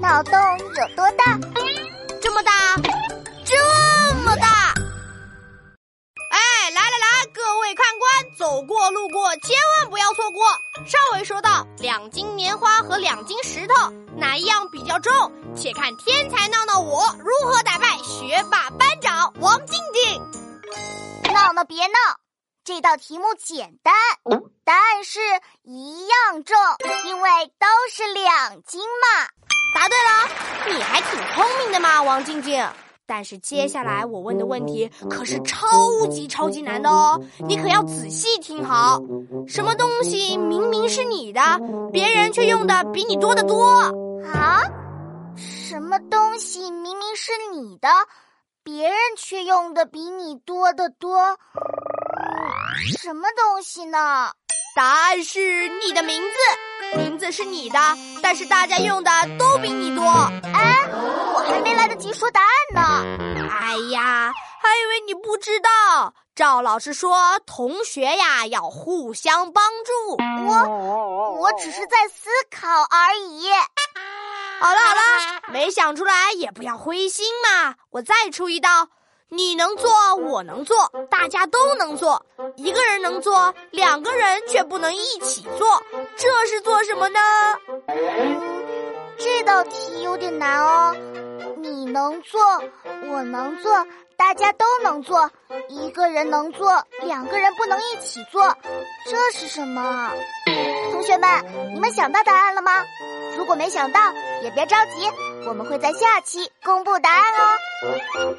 脑洞有多大？这么大，这么大！哎，来来来，各位看官，走过路过千万不要错过。上回说到两斤棉花和两斤石头，哪一样比较重？且看天才闹闹我如何打败学霸班长王静静。闹闹别闹，这道题目简单，答案是一样重，因为都是两斤嘛。答对了，你还挺聪明的嘛，王静静。但是接下来我问的问题可是超级超级难的哦，你可要仔细听好。什么东西明明是你的，别人却用的比你多得多？啊？什么东西明明是你的，别人却用的比你多得多？什么东西呢？答案是你的名字，名字是你的，但是大家用的都比你多。哎，我还没来得及说答案呢。哎呀，还以为你不知道。赵老师说，同学呀要互相帮助。我，我只是在思考而已。好了好了，没想出来也不要灰心嘛。我再出一道。你能做，我能做，大家都能做。一个人能做，两个人却不能一起做，这是做什么呢？嗯，这道题有点难哦。你能做，我能做，大家都能做。一个人能做，两个人不能一起做，这是什么？同学们，你们想到答案了吗？如果没想到，也别着急，我们会在下期公布答案哦。